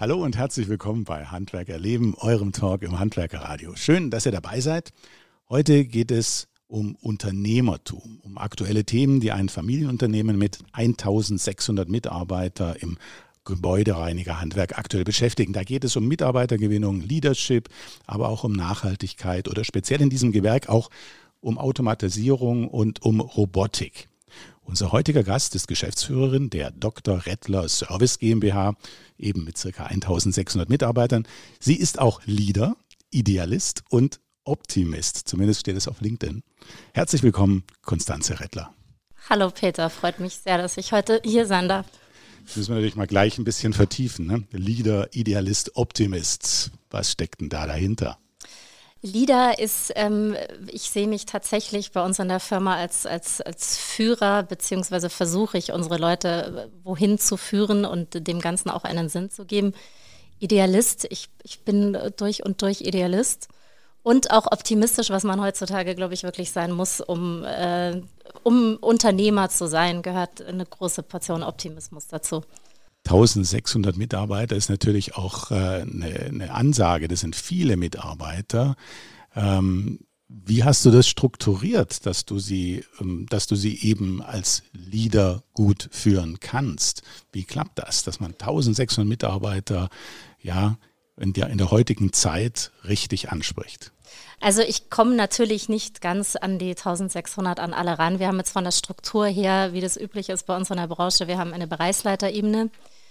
Hallo und herzlich willkommen bei Handwerker Leben, eurem Talk im Handwerkerradio. Schön, dass ihr dabei seid. Heute geht es um Unternehmertum, um aktuelle Themen, die ein Familienunternehmen mit 1600 Mitarbeitern im Gebäudereinigerhandwerk aktuell beschäftigen. Da geht es um Mitarbeitergewinnung, Leadership, aber auch um Nachhaltigkeit oder speziell in diesem Gewerk auch um Automatisierung und um Robotik. Unser heutiger Gast ist Geschäftsführerin der Dr. Rettler Service GmbH, eben mit circa 1600 Mitarbeitern. Sie ist auch Leader, Idealist und Optimist. Zumindest steht es auf LinkedIn. Herzlich willkommen, Konstanze Rettler. Hallo Peter, freut mich sehr, dass ich heute hier sein darf. Das müssen wir natürlich mal gleich ein bisschen vertiefen. Ne? Leader, Idealist, Optimist. Was steckt denn da dahinter? Leader ist, ähm, ich sehe mich tatsächlich bei uns in der Firma als, als, als Führer, beziehungsweise versuche ich unsere Leute äh, wohin zu führen und dem Ganzen auch einen Sinn zu geben. Idealist, ich, ich bin durch und durch Idealist und auch optimistisch, was man heutzutage, glaube ich, wirklich sein muss, um, äh, um Unternehmer zu sein, gehört eine große Portion Optimismus dazu. 1600 Mitarbeiter ist natürlich auch äh, eine, eine, Ansage. Das sind viele Mitarbeiter. Ähm, wie hast du das strukturiert, dass du sie, ähm, dass du sie eben als Leader gut führen kannst? Wie klappt das, dass man 1600 Mitarbeiter ja in der, in der heutigen Zeit richtig anspricht? Also ich komme natürlich nicht ganz an die 1600 an alle ran. Wir haben jetzt von der Struktur her, wie das üblich ist bei uns in der Branche, wir haben eine Bereichsleiterebene,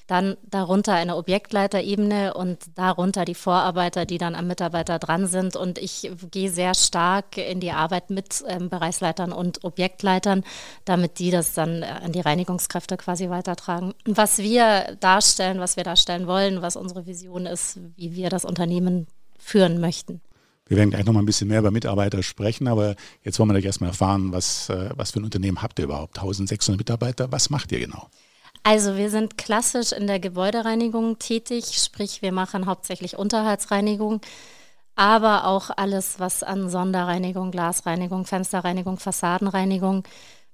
dann darunter eine Objektleiterebene und darunter die Vorarbeiter, die dann am Mitarbeiter dran sind. Und ich gehe sehr stark in die Arbeit mit ähm, Bereichsleitern und Objektleitern, damit die das dann äh, an die Reinigungskräfte quasi weitertragen. Was wir darstellen, was wir darstellen wollen, was unsere Vision ist, wie wir das Unternehmen führen möchten. Wir werden gleich noch mal ein bisschen mehr über Mitarbeiter sprechen, aber jetzt wollen wir gleich erstmal erfahren, was, äh, was für ein Unternehmen habt ihr überhaupt? 1600 Mitarbeiter, was macht ihr genau? Also wir sind klassisch in der Gebäudereinigung tätig, sprich wir machen hauptsächlich Unterhaltsreinigung, aber auch alles, was an Sonderreinigung, Glasreinigung, Fensterreinigung, Fassadenreinigung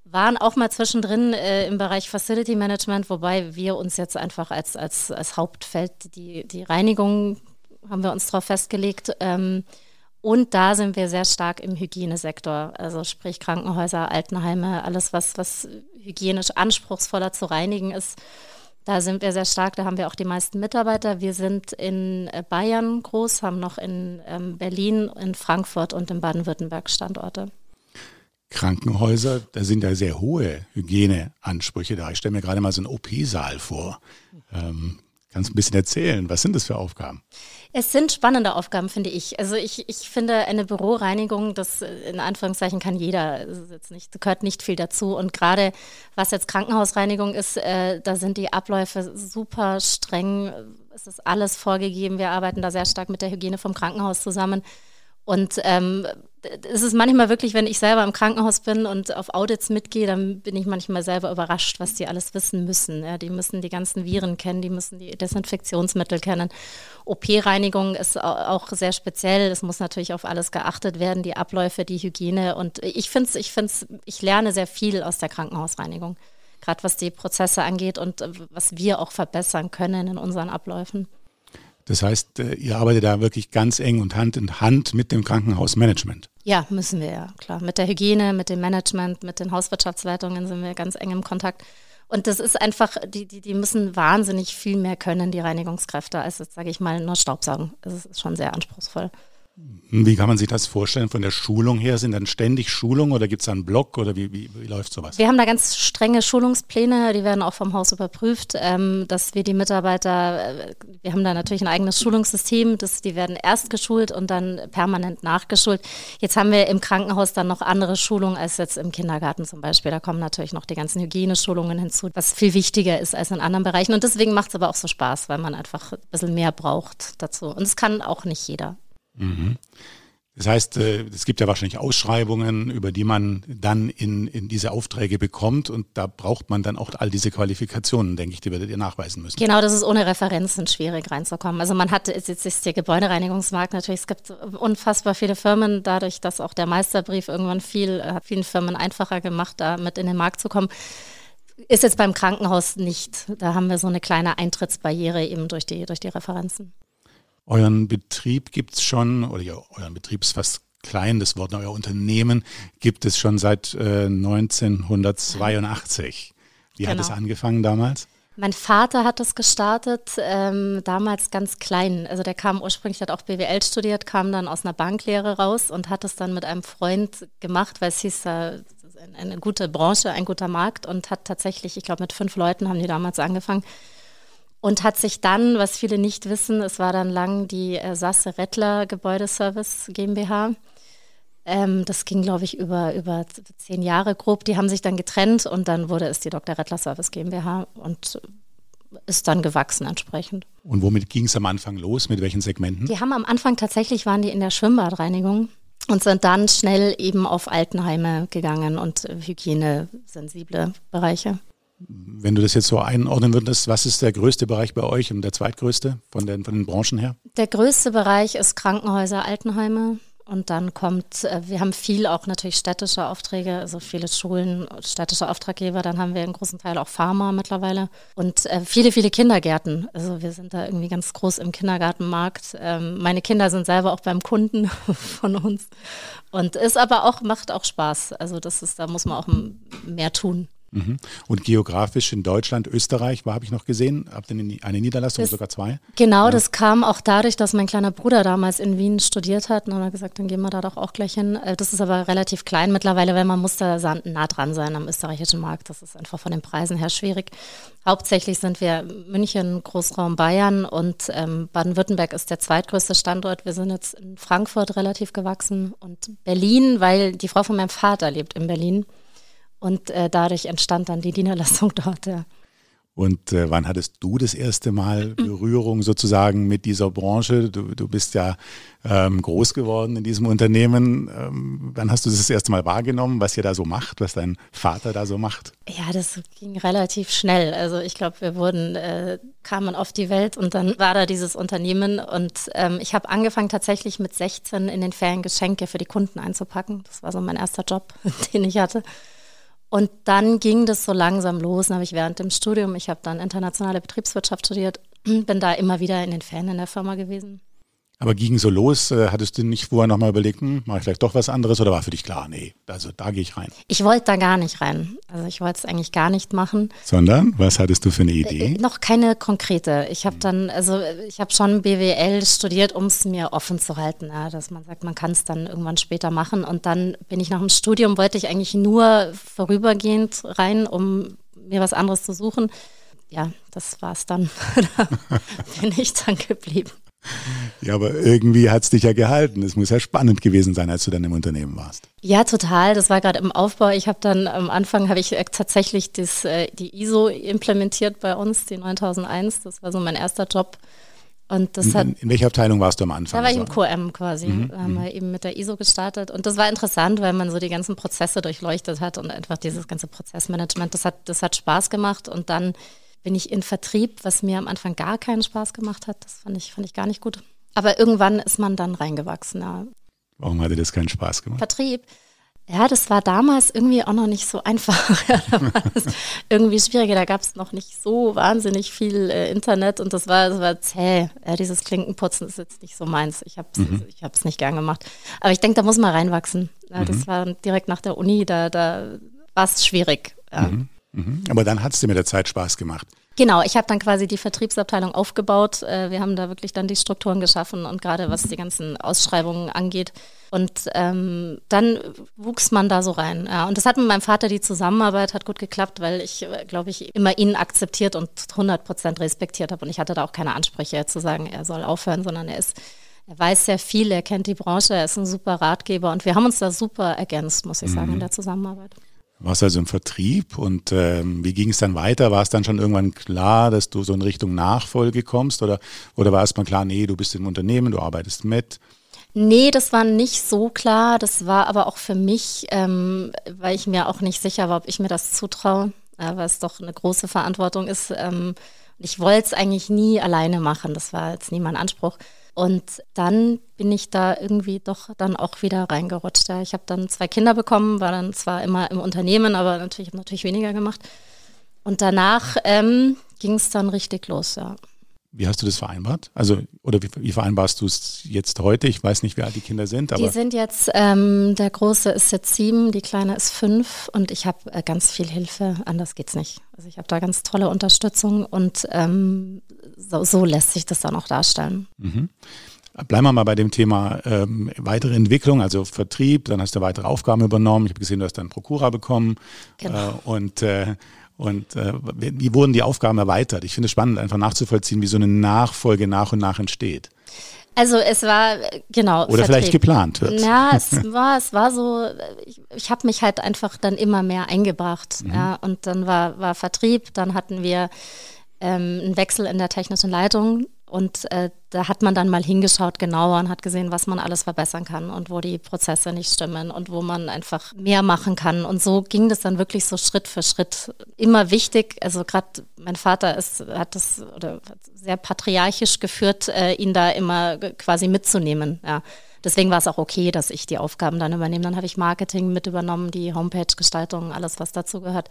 waren auch mal zwischendrin äh, im Bereich Facility Management, wobei wir uns jetzt einfach als, als, als Hauptfeld die, die Reinigung haben wir uns darauf festgelegt. Ähm, und da sind wir sehr stark im Hygienesektor, also sprich Krankenhäuser, Altenheime, alles, was, was hygienisch anspruchsvoller zu reinigen ist. Da sind wir sehr stark, da haben wir auch die meisten Mitarbeiter. Wir sind in äh, Bayern groß, haben noch in ähm, Berlin, in Frankfurt und in Baden-Württemberg Standorte. Krankenhäuser, da sind ja sehr hohe Hygieneansprüche da. Ich stelle mir gerade mal so einen OP-Saal vor. Ähm, kannst du ein bisschen erzählen, was sind das für Aufgaben? Es sind spannende Aufgaben, finde ich. Also ich, ich finde eine Büroreinigung, das äh, in Anführungszeichen kann jeder, nicht, gehört nicht viel dazu. Und gerade was jetzt Krankenhausreinigung ist, äh, da sind die Abläufe super streng. Es ist alles vorgegeben. Wir arbeiten da sehr stark mit der Hygiene vom Krankenhaus zusammen. Und ähm, es ist manchmal wirklich, wenn ich selber im Krankenhaus bin und auf Audits mitgehe, dann bin ich manchmal selber überrascht, was die alles wissen müssen. Ja, die müssen die ganzen Viren kennen, die müssen die Desinfektionsmittel kennen. OP-Reinigung ist auch sehr speziell. Es muss natürlich auf alles geachtet werden, die Abläufe, die Hygiene. Und ich finde es, ich finde ich lerne sehr viel aus der Krankenhausreinigung. Gerade was die Prozesse angeht und was wir auch verbessern können in unseren Abläufen. Das heißt, äh, ihr arbeitet da wirklich ganz eng und Hand in Hand mit dem Krankenhausmanagement. Ja, müssen wir ja, klar. Mit der Hygiene, mit dem Management, mit den Hauswirtschaftsleitungen sind wir ganz eng im Kontakt. Und das ist einfach, die, die, die müssen wahnsinnig viel mehr können, die Reinigungskräfte, als jetzt, sage ich mal, nur Staubsaugen. Das ist schon sehr anspruchsvoll. Wie kann man sich das vorstellen von der Schulung her? Sind dann ständig Schulungen oder gibt es einen Blog oder wie, wie, wie, läuft sowas? Wir haben da ganz strenge Schulungspläne, die werden auch vom Haus überprüft, ähm, dass wir die Mitarbeiter, äh, wir haben da natürlich ein eigenes Schulungssystem, das, die werden erst geschult und dann permanent nachgeschult. Jetzt haben wir im Krankenhaus dann noch andere Schulungen als jetzt im Kindergarten zum Beispiel. Da kommen natürlich noch die ganzen Hygieneschulungen hinzu, was viel wichtiger ist als in anderen Bereichen. Und deswegen macht es aber auch so Spaß, weil man einfach ein bisschen mehr braucht dazu. Und es kann auch nicht jeder. Mhm. Das heißt, äh, es gibt ja wahrscheinlich Ausschreibungen, über die man dann in, in diese Aufträge bekommt und da braucht man dann auch all diese Qualifikationen, denke ich, die werdet ihr nachweisen müssen. Genau, das ist ohne Referenzen schwierig reinzukommen. Also man hat, jetzt ist der Gebäudereinigungsmarkt natürlich, es gibt unfassbar viele Firmen, dadurch, dass auch der Meisterbrief irgendwann viel, hat vielen Firmen einfacher gemacht, da mit in den Markt zu kommen ist jetzt beim Krankenhaus nicht. Da haben wir so eine kleine Eintrittsbarriere eben durch die, durch die Referenzen. Euren Betrieb gibt es schon, oder ja, euren Betrieb ist fast klein, das Wort euer Unternehmen gibt es schon seit äh, 1982. Wie genau. hat es angefangen damals? Mein Vater hat es gestartet, ähm, damals ganz klein. Also der kam ursprünglich, hat auch BWL studiert, kam dann aus einer Banklehre raus und hat es dann mit einem Freund gemacht, weil es hieß, äh, eine gute Branche, ein guter Markt und hat tatsächlich, ich glaube mit fünf Leuten haben die damals angefangen und hat sich dann, was viele nicht wissen, es war dann lang die äh, Sasse Rettler Gebäudeservice GmbH ähm, das ging, glaube ich, über, über zehn Jahre grob. Die haben sich dann getrennt und dann wurde es die Dr. Rettler Service GmbH und ist dann gewachsen entsprechend. Und womit ging es am Anfang los? Mit welchen Segmenten? Die haben am Anfang tatsächlich waren die in der Schwimmbadreinigung und sind dann schnell eben auf Altenheime gegangen und hygienesensible Bereiche. Wenn du das jetzt so einordnen würdest, was ist der größte Bereich bei euch und der zweitgrößte von den, von den Branchen her? Der größte Bereich ist Krankenhäuser, Altenheime. Und dann kommt, äh, wir haben viel auch natürlich städtische Aufträge, also viele Schulen, städtische Auftraggeber. Dann haben wir einen großen Teil auch Pharma mittlerweile und äh, viele, viele Kindergärten. Also wir sind da irgendwie ganz groß im Kindergartenmarkt. Ähm, meine Kinder sind selber auch beim Kunden von uns und ist aber auch, macht auch Spaß. Also das ist, da muss man auch mehr tun. Mhm. Und geografisch in Deutschland, Österreich, habe ich noch gesehen, habt ihr eine Niederlassung, das, sogar zwei? Genau, ja. das kam auch dadurch, dass mein kleiner Bruder damals in Wien studiert hat. Und dann haben wir gesagt, dann gehen wir da doch auch gleich hin. Äh, das ist aber relativ klein mittlerweile, weil man muss da nah dran sein am österreichischen Markt. Das ist einfach von den Preisen her schwierig. Hauptsächlich sind wir München, Großraum Bayern und ähm, Baden-Württemberg ist der zweitgrößte Standort. Wir sind jetzt in Frankfurt relativ gewachsen und Berlin, weil die Frau von meinem Vater lebt in Berlin. Und äh, dadurch entstand dann die Niederlassung dort. Ja. Und äh, wann hattest du das erste Mal Berührung sozusagen mit dieser Branche? Du, du bist ja ähm, groß geworden in diesem Unternehmen. Ähm, wann hast du das, das erste Mal wahrgenommen, was ihr da so macht, was dein Vater da so macht? Ja, das ging relativ schnell. Also ich glaube, wir wurden, äh, kamen auf die Welt und dann war da dieses Unternehmen. Und ähm, ich habe angefangen tatsächlich mit 16 in den Ferien Geschenke für die Kunden einzupacken. Das war so mein erster Job, den ich hatte. Und dann ging das so langsam los. Dann habe ich während dem Studium, ich habe dann internationale Betriebswirtschaft studiert, bin da immer wieder in den Ferien in der Firma gewesen. Aber ging so los, äh, hattest du nicht vorher nochmal überlegt, hm, mache ich vielleicht doch was anderes oder war für dich klar, nee, also da gehe ich rein? Ich wollte da gar nicht rein. Also ich wollte es eigentlich gar nicht machen. Sondern, was hattest du für eine äh, Idee? Äh, noch keine konkrete. Ich habe dann, also ich habe schon BWL studiert, um es mir offen zu halten, ja, dass man sagt, man kann es dann irgendwann später machen. Und dann bin ich nach dem Studium, wollte ich eigentlich nur vorübergehend rein, um mir was anderes zu suchen. Ja, das war es dann. da bin ich dann geblieben. Ja, aber irgendwie hat es dich ja gehalten. Es muss ja spannend gewesen sein, als du dann im Unternehmen warst. Ja, total. Das war gerade im Aufbau. Ich habe dann am Anfang habe ich äh, tatsächlich das, äh, die ISO implementiert bei uns, die 9001. Das war so mein erster Job. Und das in, hat, in welcher Abteilung warst du am Anfang? Da war ich im QM quasi. Mhm. Da haben wir eben mit der ISO gestartet. Und das war interessant, weil man so die ganzen Prozesse durchleuchtet hat und einfach dieses ganze Prozessmanagement, das hat, das hat Spaß gemacht. Und dann bin ich in Vertrieb, was mir am Anfang gar keinen Spaß gemacht hat. Das fand ich, fand ich gar nicht gut. Aber irgendwann ist man dann reingewachsen. Ja. Warum hatte das keinen Spaß gemacht? Vertrieb. Ja, das war damals irgendwie auch noch nicht so einfach. Ja, da war das irgendwie schwieriger. Da gab es noch nicht so wahnsinnig viel äh, Internet und das war, das war zäh. Ja, dieses Klinkenputzen ist jetzt nicht so meins. Ich habe es mhm. ich nicht gern gemacht. Aber ich denke, da muss man reinwachsen. Ja, mhm. Das war direkt nach der Uni, da, da war es schwierig. Ja. Mhm. Mhm. Aber dann hat es dir mit der Zeit Spaß gemacht. Genau, ich habe dann quasi die Vertriebsabteilung aufgebaut. Äh, wir haben da wirklich dann die Strukturen geschaffen und gerade was die ganzen Ausschreibungen angeht. Und ähm, dann wuchs man da so rein. Ja. Und das hat mit meinem Vater, die Zusammenarbeit hat gut geklappt, weil ich, äh, glaube ich, immer ihn akzeptiert und 100 Prozent respektiert habe. Und ich hatte da auch keine Ansprüche zu sagen, er soll aufhören, sondern er ist er weiß sehr viel, er kennt die Branche, er ist ein super Ratgeber und wir haben uns da super ergänzt, muss ich sagen, mhm. in der Zusammenarbeit warst also im Vertrieb und ähm, wie ging es dann weiter? War es dann schon irgendwann klar, dass du so in Richtung Nachfolge kommst oder, oder war es mal klar, nee, du bist im Unternehmen, du arbeitest mit? Nee, das war nicht so klar. Das war aber auch für mich, ähm, weil ich mir auch nicht sicher war, ob ich mir das zutraue, äh, weil es doch eine große Verantwortung ist. Ähm, ich wollte es eigentlich nie alleine machen. Das war jetzt nie mein Anspruch. Und dann bin ich da irgendwie doch dann auch wieder reingerutscht. Ich habe dann zwei Kinder bekommen, war dann zwar immer im Unternehmen, aber natürlich habe natürlich weniger gemacht. Und danach ähm, ging es dann richtig los, ja. Wie hast du das vereinbart? Also, oder wie, wie vereinbarst du es jetzt heute? Ich weiß nicht, wie alt die Kinder sind. Aber die sind jetzt, ähm, der Große ist jetzt sieben, die Kleine ist fünf und ich habe äh, ganz viel Hilfe. Anders geht's nicht. Also ich habe da ganz tolle Unterstützung und ähm, so, so, lässt sich das dann auch darstellen. Mhm. Bleiben wir mal bei dem Thema ähm, weitere Entwicklung, also Vertrieb, dann hast du weitere Aufgaben übernommen. Ich habe gesehen, du hast dann Prokura bekommen. Genau. Äh, und äh, und äh, wie wurden die Aufgaben erweitert? Ich finde es spannend, einfach nachzuvollziehen, wie so eine Nachfolge nach und nach entsteht. Also es war genau. Oder Vertrieb. vielleicht geplant wird. Ja, es war, es war so, ich, ich habe mich halt einfach dann immer mehr eingebracht. Mhm. Ja, und dann war, war Vertrieb, dann hatten wir ähm, einen Wechsel in der technischen Leitung und äh, da hat man dann mal hingeschaut genauer und hat gesehen, was man alles verbessern kann und wo die Prozesse nicht stimmen und wo man einfach mehr machen kann. Und so ging das dann wirklich so Schritt für Schritt. Immer wichtig, also gerade mein Vater ist, hat das oder sehr patriarchisch geführt, äh, ihn da immer quasi mitzunehmen. Ja. Deswegen war es auch okay, dass ich die Aufgaben dann übernehme. Dann habe ich Marketing mit übernommen, die Homepage-Gestaltung, alles, was dazu gehört.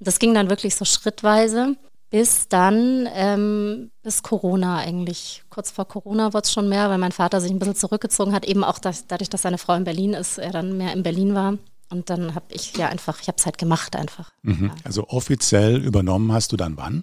Das ging dann wirklich so schrittweise bis dann, ähm, bis Corona eigentlich. Kurz vor Corona wurde es schon mehr, weil mein Vater sich ein bisschen zurückgezogen hat, eben auch das, dadurch, dass seine Frau in Berlin ist, er dann mehr in Berlin war. Und dann habe ich ja einfach, ich habe es halt gemacht einfach. Mhm. Ja. Also offiziell übernommen hast du dann wann?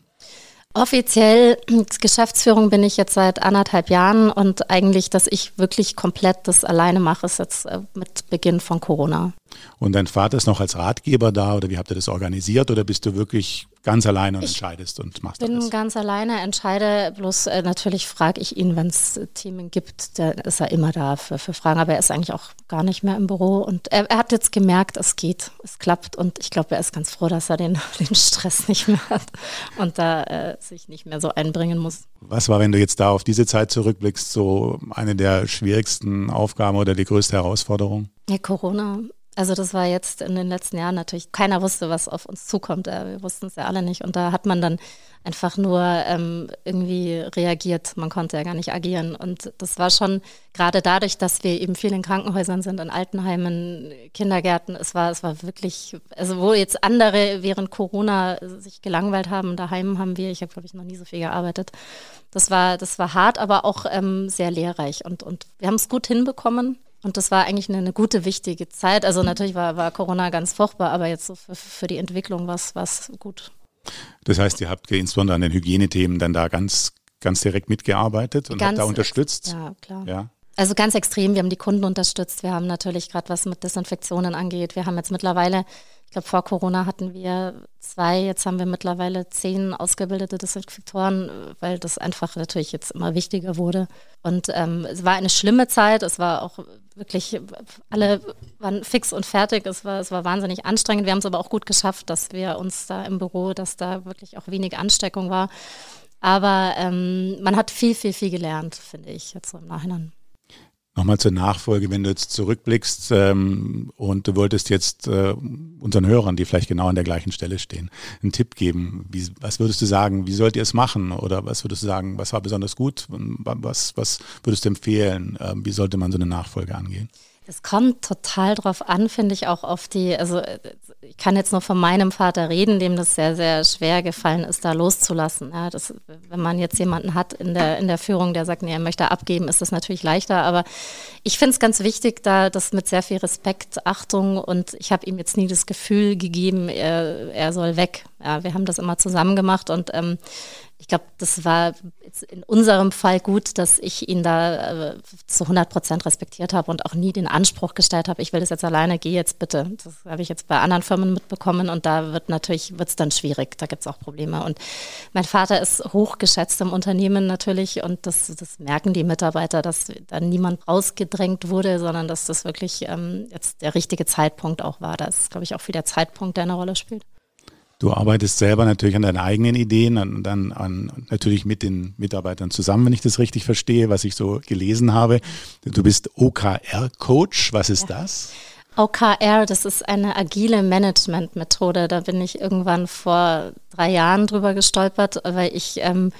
Offiziell Geschäftsführung bin ich jetzt seit anderthalb Jahren und eigentlich, dass ich wirklich komplett das alleine mache, ist jetzt äh, mit Beginn von Corona. Und dein Vater ist noch als Ratgeber da oder wie habt ihr das organisiert oder bist du wirklich ganz alleine und ich entscheidest und machst bin alles? Ich bin ganz alleine, entscheide, bloß äh, natürlich frage ich ihn, wenn es Themen gibt, dann ist er immer da für, für Fragen, aber er ist eigentlich auch gar nicht mehr im Büro und er, er hat jetzt gemerkt, es geht, es klappt und ich glaube, er ist ganz froh, dass er den, den Stress nicht mehr hat und da äh, sich nicht mehr so einbringen muss. Was war, wenn du jetzt da auf diese Zeit zurückblickst, so eine der schwierigsten Aufgaben oder die größte Herausforderung? Ja, Corona also das war jetzt in den letzten Jahren natürlich, keiner wusste, was auf uns zukommt. Wir wussten es ja alle nicht. Und da hat man dann einfach nur ähm, irgendwie reagiert. Man konnte ja gar nicht agieren. Und das war schon gerade dadurch, dass wir eben viel in Krankenhäusern sind, in Altenheimen, Kindergärten. Es war, es war wirklich, also wo jetzt andere während Corona sich gelangweilt haben, daheim haben wir, ich habe glaube ich noch nie so viel gearbeitet. Das war, das war hart, aber auch ähm, sehr lehrreich. Und, und wir haben es gut hinbekommen. Und das war eigentlich eine, eine, gute, wichtige Zeit. Also natürlich war, war Corona ganz furchtbar, aber jetzt so für, für die Entwicklung war es gut. Das heißt, ihr habt insbesondere an den Hygienethemen dann da ganz, ganz direkt mitgearbeitet und ganz, habt da unterstützt? Ja, klar. Ja. Also ganz extrem, wir haben die Kunden unterstützt. Wir haben natürlich gerade was mit Desinfektionen angeht. Wir haben jetzt mittlerweile ich glaube, vor Corona hatten wir zwei, jetzt haben wir mittlerweile zehn ausgebildete Desinfektoren, weil das einfach natürlich jetzt immer wichtiger wurde. Und ähm, es war eine schlimme Zeit, es war auch wirklich, alle waren fix und fertig, es war, es war wahnsinnig anstrengend. Wir haben es aber auch gut geschafft, dass wir uns da im Büro, dass da wirklich auch wenig Ansteckung war. Aber ähm, man hat viel, viel, viel gelernt, finde ich, jetzt so im Nachhinein. Nochmal zur Nachfolge, wenn du jetzt zurückblickst ähm, und du wolltest jetzt äh, unseren Hörern, die vielleicht genau an der gleichen Stelle stehen, einen Tipp geben. Wie, was würdest du sagen, wie sollt ihr es machen? Oder was würdest du sagen, was war besonders gut? Was, was würdest du empfehlen? Äh, wie sollte man so eine Nachfolge angehen? Es kommt total drauf an, finde ich auch auf die, also ich kann jetzt nur von meinem Vater reden, dem das sehr, sehr schwer gefallen ist, da loszulassen. Ja, das, wenn man jetzt jemanden hat in der, in der Führung, der sagt, nee, er möchte abgeben, ist das natürlich leichter. Aber ich finde es ganz wichtig, da das mit sehr viel Respekt, Achtung und ich habe ihm jetzt nie das Gefühl gegeben, er, er soll weg. Ja, wir haben das immer zusammen gemacht und ähm, ich glaube, das war in unserem Fall gut, dass ich ihn da äh, zu 100 Prozent respektiert habe und auch nie den Anspruch gestellt habe, ich will das jetzt alleine, geh jetzt bitte. Das habe ich jetzt bei anderen Firmen mitbekommen und da wird natürlich, wird es dann schwierig, da gibt es auch Probleme. Und mein Vater ist hochgeschätzt im Unternehmen natürlich und das, das merken die Mitarbeiter, dass da niemand rausgedrängt wurde, sondern dass das wirklich ähm, jetzt der richtige Zeitpunkt auch war. Das ist, glaube ich, auch viel der Zeitpunkt, der eine Rolle spielt. Du arbeitest selber natürlich an deinen eigenen Ideen und dann an, natürlich mit den Mitarbeitern zusammen, wenn ich das richtig verstehe, was ich so gelesen habe. Du bist OKR-Coach. Was ist ja. das? OKR, das ist eine agile Management-Methode. Da bin ich irgendwann vor drei Jahren drüber gestolpert, weil ich ähm,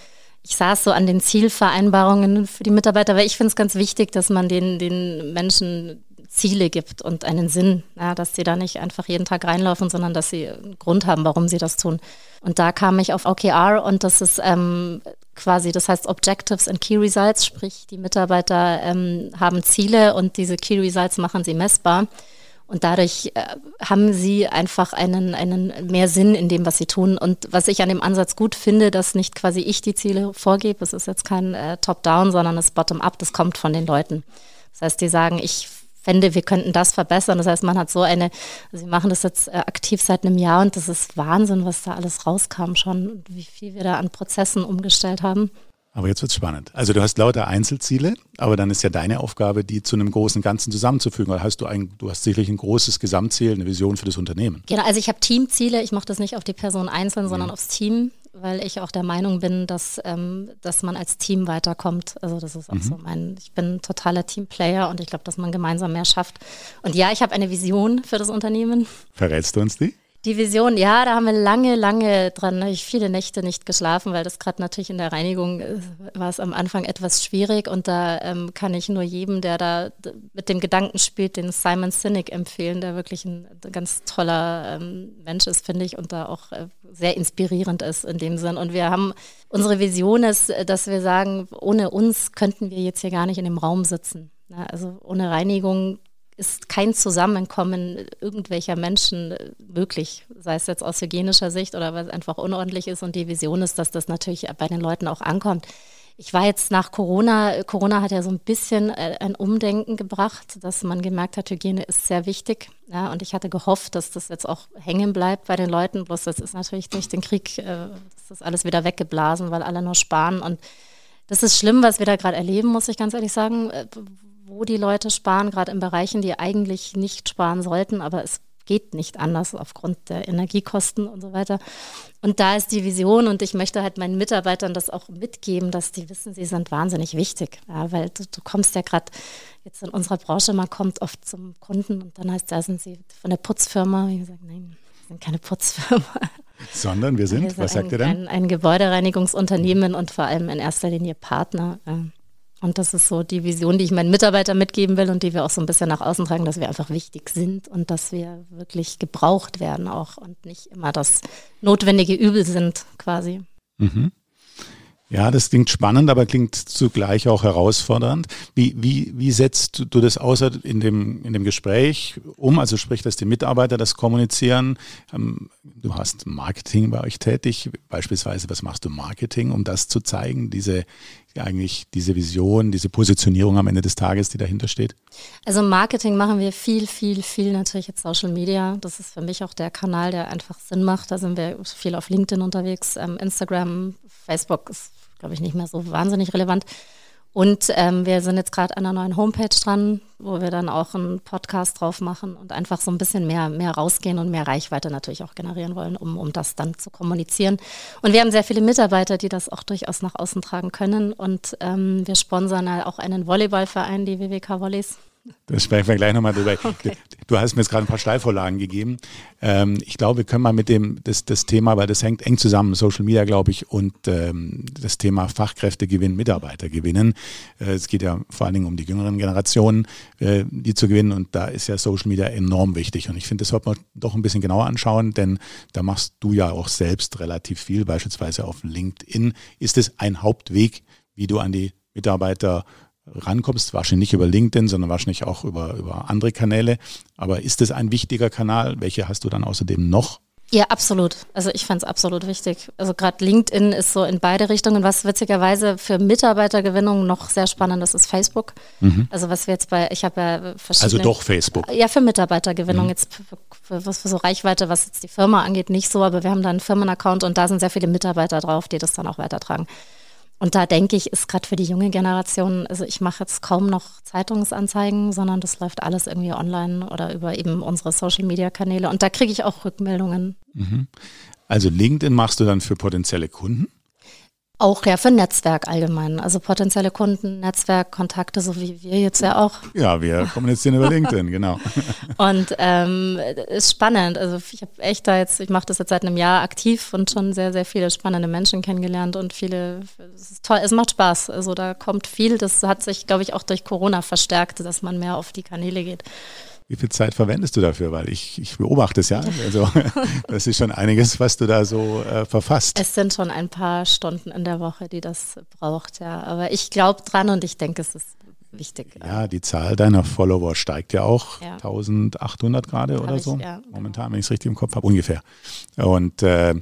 ich saß so an den Zielvereinbarungen für die Mitarbeiter, weil ich finde es ganz wichtig, dass man den, den Menschen Ziele gibt und einen Sinn, ja, dass sie da nicht einfach jeden Tag reinlaufen, sondern dass sie einen Grund haben, warum sie das tun. Und da kam ich auf OKR und das ist ähm, quasi, das heißt Objectives and Key Results, sprich die Mitarbeiter ähm, haben Ziele und diese Key Results machen sie messbar. Und dadurch äh, haben sie einfach einen, einen mehr Sinn in dem, was sie tun. Und was ich an dem Ansatz gut finde, dass nicht quasi ich die Ziele vorgebe, es ist jetzt kein äh, Top-Down, sondern es Bottom-up, das kommt von den Leuten. Das heißt, die sagen, ich fände, wir könnten das verbessern. Das heißt, man hat so eine, also wir machen das jetzt äh, aktiv seit einem Jahr und das ist Wahnsinn, was da alles rauskam schon, wie viel wir da an Prozessen umgestellt haben. Aber jetzt wird es spannend. Also du hast lauter Einzelziele, aber dann ist ja deine Aufgabe, die zu einem großen Ganzen zusammenzufügen. Weil hast du ein, du hast sicherlich ein großes Gesamtziel, eine Vision für das Unternehmen. Genau, also ich habe Teamziele. Ich mache das nicht auf die Person einzeln, mhm. sondern aufs Team, weil ich auch der Meinung bin, dass, ähm, dass man als Team weiterkommt. Also das ist auch mhm. so mein, ich bin ein totaler Teamplayer und ich glaube, dass man gemeinsam mehr schafft. Und ja, ich habe eine Vision für das Unternehmen. Verrätst du uns die? Die Vision, ja, da haben wir lange, lange dran, ich viele Nächte nicht geschlafen, weil das gerade natürlich in der Reinigung äh, war es am Anfang etwas schwierig und da ähm, kann ich nur jedem, der da mit dem Gedanken spielt, den Simon Sinek empfehlen, der wirklich ein ganz toller ähm, Mensch ist, finde ich, und da auch äh, sehr inspirierend ist in dem Sinn. Und wir haben, unsere Vision ist, dass wir sagen, ohne uns könnten wir jetzt hier gar nicht in dem Raum sitzen. Ja, also ohne Reinigung ist kein Zusammenkommen irgendwelcher Menschen möglich, sei es jetzt aus hygienischer Sicht oder weil es einfach unordentlich ist. Und die Vision ist, dass das natürlich bei den Leuten auch ankommt. Ich war jetzt nach Corona, Corona hat ja so ein bisschen äh, ein Umdenken gebracht, dass man gemerkt hat, Hygiene ist sehr wichtig. Ja, und ich hatte gehofft, dass das jetzt auch hängen bleibt bei den Leuten. Bloß das ist natürlich durch den Krieg, äh, das ist alles wieder weggeblasen, weil alle nur sparen. Und das ist schlimm, was wir da gerade erleben, muss ich ganz ehrlich sagen, äh, wo die Leute sparen, gerade in Bereichen, die eigentlich nicht sparen sollten, aber es geht nicht anders aufgrund der Energiekosten und so weiter. Und da ist die Vision und ich möchte halt meinen Mitarbeitern das auch mitgeben, dass die wissen, sie sind wahnsinnig wichtig, ja, weil du, du kommst ja gerade jetzt in unserer Branche, man kommt oft zum Kunden und dann heißt, da sind sie von der Putzfirma. Wie gesagt, nein, wir sind keine Putzfirma. Sondern wir sind, wir sind was sagt ein, ihr denn? Ein, ein Gebäudereinigungsunternehmen und vor allem in erster Linie Partner. Ja. Und das ist so die Vision, die ich meinen Mitarbeitern mitgeben will und die wir auch so ein bisschen nach außen tragen, dass wir einfach wichtig sind und dass wir wirklich gebraucht werden auch und nicht immer das notwendige Übel sind quasi. Mhm. Ja, das klingt spannend, aber klingt zugleich auch herausfordernd. Wie, wie, wie setzt du das außer in dem, in dem Gespräch um? Also sprich, dass die Mitarbeiter das kommunizieren. Ähm, du hast Marketing bei euch tätig. Beispielsweise, was machst du Marketing, um das zu zeigen? Diese, eigentlich diese Vision, diese Positionierung am Ende des Tages, die dahinter steht? Also Marketing machen wir viel, viel, viel natürlich jetzt Social Media. Das ist für mich auch der Kanal, der einfach Sinn macht. Da sind wir viel auf LinkedIn unterwegs, ähm, Instagram, Facebook ist glaube ich, nicht mehr so wahnsinnig relevant. Und ähm, wir sind jetzt gerade an einer neuen Homepage dran, wo wir dann auch einen Podcast drauf machen und einfach so ein bisschen mehr, mehr rausgehen und mehr Reichweite natürlich auch generieren wollen, um, um das dann zu kommunizieren. Und wir haben sehr viele Mitarbeiter, die das auch durchaus nach außen tragen können. Und ähm, wir sponsern auch einen Volleyballverein, die WWK Volleys. Das sprechen wir gleich nochmal drüber. Okay. Du hast mir jetzt gerade ein paar Steilvorlagen gegeben. Ähm, ich glaube, wir können mal mit dem, das, das Thema, weil das hängt eng zusammen, Social Media, glaube ich, und ähm, das Thema Fachkräfte gewinnen, Mitarbeiter gewinnen. Äh, es geht ja vor allen Dingen um die jüngeren Generationen, äh, die zu gewinnen. Und da ist ja Social Media enorm wichtig. Und ich finde, das sollte man doch ein bisschen genauer anschauen, denn da machst du ja auch selbst relativ viel, beispielsweise auf LinkedIn. Ist es ein Hauptweg, wie du an die Mitarbeiter rankommst, wahrscheinlich nicht über LinkedIn, sondern wahrscheinlich auch über, über andere Kanäle. Aber ist es ein wichtiger Kanal? Welche hast du dann außerdem noch? Ja, absolut. Also ich fand es absolut wichtig. Also gerade LinkedIn ist so in beide Richtungen. Was witzigerweise für Mitarbeitergewinnung noch sehr spannend ist, ist Facebook. Mhm. Also was wir jetzt bei, ich habe ja verschiedene. Also doch Facebook. Ja, für Mitarbeitergewinnung mhm. jetzt für, für, für, so Reichweite, was jetzt die Firma angeht, nicht so, aber wir haben da einen Firmenaccount und da sind sehr viele Mitarbeiter drauf, die das dann auch weitertragen. Und da denke ich, ist gerade für die junge Generation, also ich mache jetzt kaum noch Zeitungsanzeigen, sondern das läuft alles irgendwie online oder über eben unsere Social-Media-Kanäle. Und da kriege ich auch Rückmeldungen. Mhm. Also LinkedIn machst du dann für potenzielle Kunden? Auch ja für Netzwerk allgemein, also potenzielle Kunden, Netzwerk, Kontakte, so wie wir jetzt ja auch. Ja, wir kommunizieren über LinkedIn, genau. Und ähm, ist spannend. Also ich habe echt da jetzt, ich mache das jetzt seit einem Jahr aktiv und schon sehr, sehr viele spannende Menschen kennengelernt und viele, es ist toll, es macht Spaß. Also da kommt viel, das hat sich, glaube ich, auch durch Corona verstärkt, dass man mehr auf die Kanäle geht. Wie viel Zeit verwendest du dafür? Weil ich, ich beobachte es ja. Also das ist schon einiges, was du da so äh, verfasst. Es sind schon ein paar Stunden in der Woche, die das braucht, ja. Aber ich glaube dran und ich denke, es ist wichtig. Ja, die Zahl deiner Follower steigt ja auch. Ja. 1800 gerade oder ich, so. Ja, Momentan, wenn ich es richtig im Kopf habe, ungefähr. Und äh,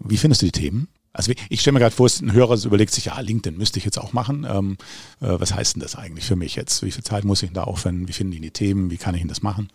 wie findest du die Themen? Also ich stelle mir gerade vor, ein Hörer überlegt sich, ja, LinkedIn müsste ich jetzt auch machen. Ähm, äh, was heißt denn das eigentlich für mich jetzt? Wie viel Zeit muss ich denn da aufwenden? Wie finden die die Themen? Wie kann ich denn das machen?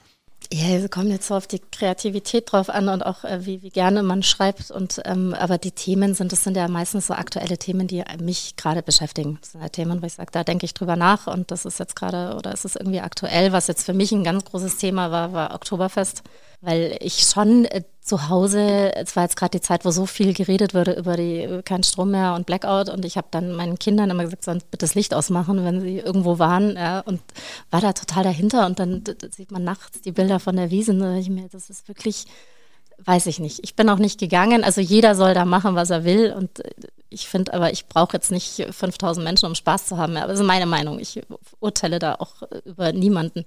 Ja, es kommt jetzt so auf die Kreativität drauf an und auch äh, wie, wie gerne man schreibt. Und ähm, aber die Themen sind, das sind ja meistens so aktuelle Themen, die mich gerade beschäftigen. Das sind ja Themen, wo ich sage, da denke ich drüber nach und das ist jetzt gerade oder ist es irgendwie aktuell. Was jetzt für mich ein ganz großes Thema war, war Oktoberfest weil ich schon äh, zu Hause, es war jetzt gerade die Zeit, wo so viel geredet wurde über die kein Strom mehr und Blackout und ich habe dann meinen Kindern immer gesagt, sollen bitte das Licht ausmachen, wenn sie irgendwo waren ja, und war da total dahinter und dann sieht man nachts die Bilder von der Wiese und ich mir, das ist wirklich, weiß ich nicht. Ich bin auch nicht gegangen, also jeder soll da machen, was er will und äh, ich finde aber, ich brauche jetzt nicht 5000 Menschen, um Spaß zu haben, aber das ist meine Meinung. Ich urteile da auch über niemanden.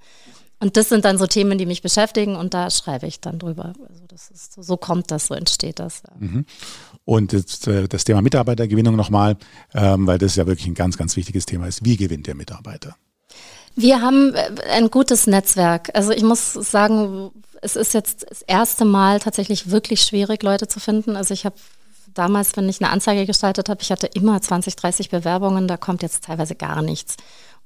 Und das sind dann so Themen, die mich beschäftigen und da schreibe ich dann drüber. Also das ist so, kommt das, so entsteht das. Mhm. Und das, äh, das, Thema Mitarbeitergewinnung nochmal, ähm, weil das ja wirklich ein ganz, ganz wichtiges Thema ist. Wie gewinnt der Mitarbeiter? Wir haben äh, ein gutes Netzwerk. Also ich muss sagen, es ist jetzt das erste Mal tatsächlich wirklich schwierig, Leute zu finden. Also ich habe damals, wenn ich eine Anzeige gestaltet habe, ich hatte immer 20, 30 Bewerbungen, da kommt jetzt teilweise gar nichts.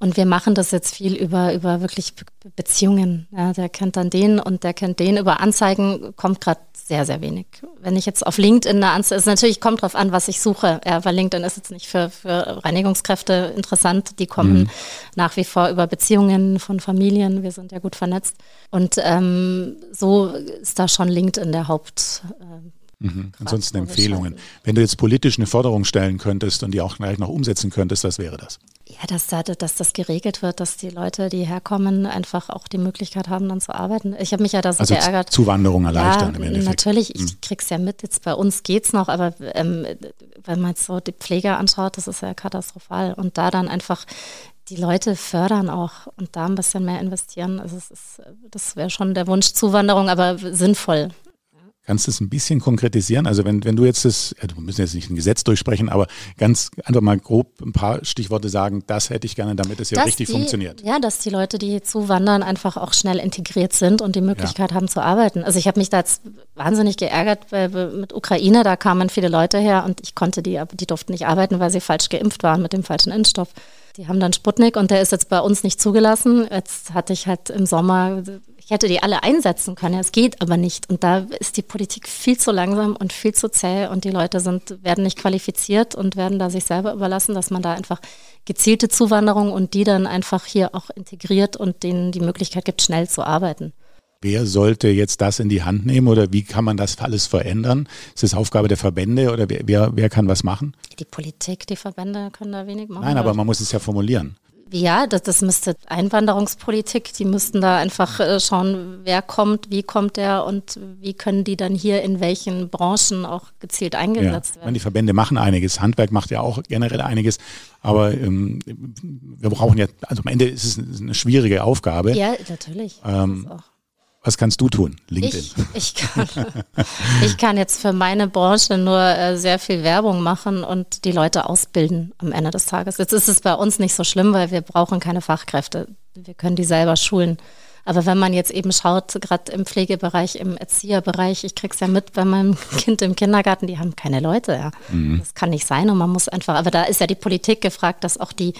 Und wir machen das jetzt viel über, über wirklich Beziehungen. Ja, der kennt dann den und der kennt den. Über Anzeigen kommt gerade sehr, sehr wenig. Wenn ich jetzt auf LinkedIn eine Anzeige, ist natürlich kommt drauf an, was ich suche. Ja, weil LinkedIn ist jetzt nicht für, für Reinigungskräfte interessant. Die kommen mhm. nach wie vor über Beziehungen von Familien. Wir sind ja gut vernetzt. Und ähm, so ist da schon LinkedIn der Haupt. Äh, Mhm. Ansonsten Empfehlungen. Wenn du jetzt politisch eine Forderung stellen könntest und die auch gleich noch umsetzen könntest, was wäre das? Ja, dass, da, dass das geregelt wird, dass die Leute, die herkommen, einfach auch die Möglichkeit haben, dann zu arbeiten. Ich habe mich ja da so also geärgert. Zuwanderung erleichtern ja, im Endeffekt. Natürlich, ich mhm. krieg's ja mit. Jetzt bei uns geht's noch, aber ähm, wenn man jetzt so die Pflege anschaut, das ist ja katastrophal. Und da dann einfach die Leute fördern auch und da ein bisschen mehr investieren. Also es ist, das wäre schon der Wunsch Zuwanderung, aber sinnvoll. Kannst du es ein bisschen konkretisieren? Also wenn, wenn du jetzt das, ja, wir müssen jetzt nicht ein Gesetz durchsprechen, aber ganz einfach mal grob ein paar Stichworte sagen, das hätte ich gerne, damit es ja richtig die, funktioniert. Ja, dass die Leute, die hier zuwandern, einfach auch schnell integriert sind und die Möglichkeit ja. haben zu arbeiten. Also ich habe mich da jetzt wahnsinnig geärgert weil mit Ukraine, da kamen viele Leute her und ich konnte die, aber die durften nicht arbeiten, weil sie falsch geimpft waren mit dem falschen Impfstoff. Die haben dann Sputnik und der ist jetzt bei uns nicht zugelassen. Jetzt hatte ich halt im Sommer ich hätte die alle einsetzen können, es geht aber nicht. Und da ist die Politik viel zu langsam und viel zu zäh und die Leute sind, werden nicht qualifiziert und werden da sich selber überlassen, dass man da einfach gezielte Zuwanderung und die dann einfach hier auch integriert und denen die Möglichkeit gibt, schnell zu arbeiten. Wer sollte jetzt das in die Hand nehmen oder wie kann man das alles verändern? Ist das Aufgabe der Verbände oder wer, wer, wer kann was machen? Die Politik, die Verbände können da wenig machen. Nein, aber man muss es ja formulieren. Ja, das, das müsste Einwanderungspolitik, die müssten da einfach äh, schauen, wer kommt, wie kommt der und wie können die dann hier in welchen Branchen auch gezielt eingesetzt ja. werden. Die Verbände machen einiges, Handwerk macht ja auch generell einiges, aber ähm, wir brauchen ja, also am Ende ist es eine schwierige Aufgabe. Ja, natürlich. Ähm, was kannst du tun? LinkedIn. Ich, ich, kann, ich kann jetzt für meine Branche nur äh, sehr viel Werbung machen und die Leute ausbilden am Ende des Tages. Jetzt ist es bei uns nicht so schlimm, weil wir brauchen keine Fachkräfte. Wir können die selber schulen. Aber wenn man jetzt eben schaut, gerade im Pflegebereich, im Erzieherbereich, ich krieg's ja mit bei meinem Kind im Kindergarten, die haben keine Leute. Ja. Mhm. Das kann nicht sein und man muss einfach, aber da ist ja die Politik gefragt, dass auch die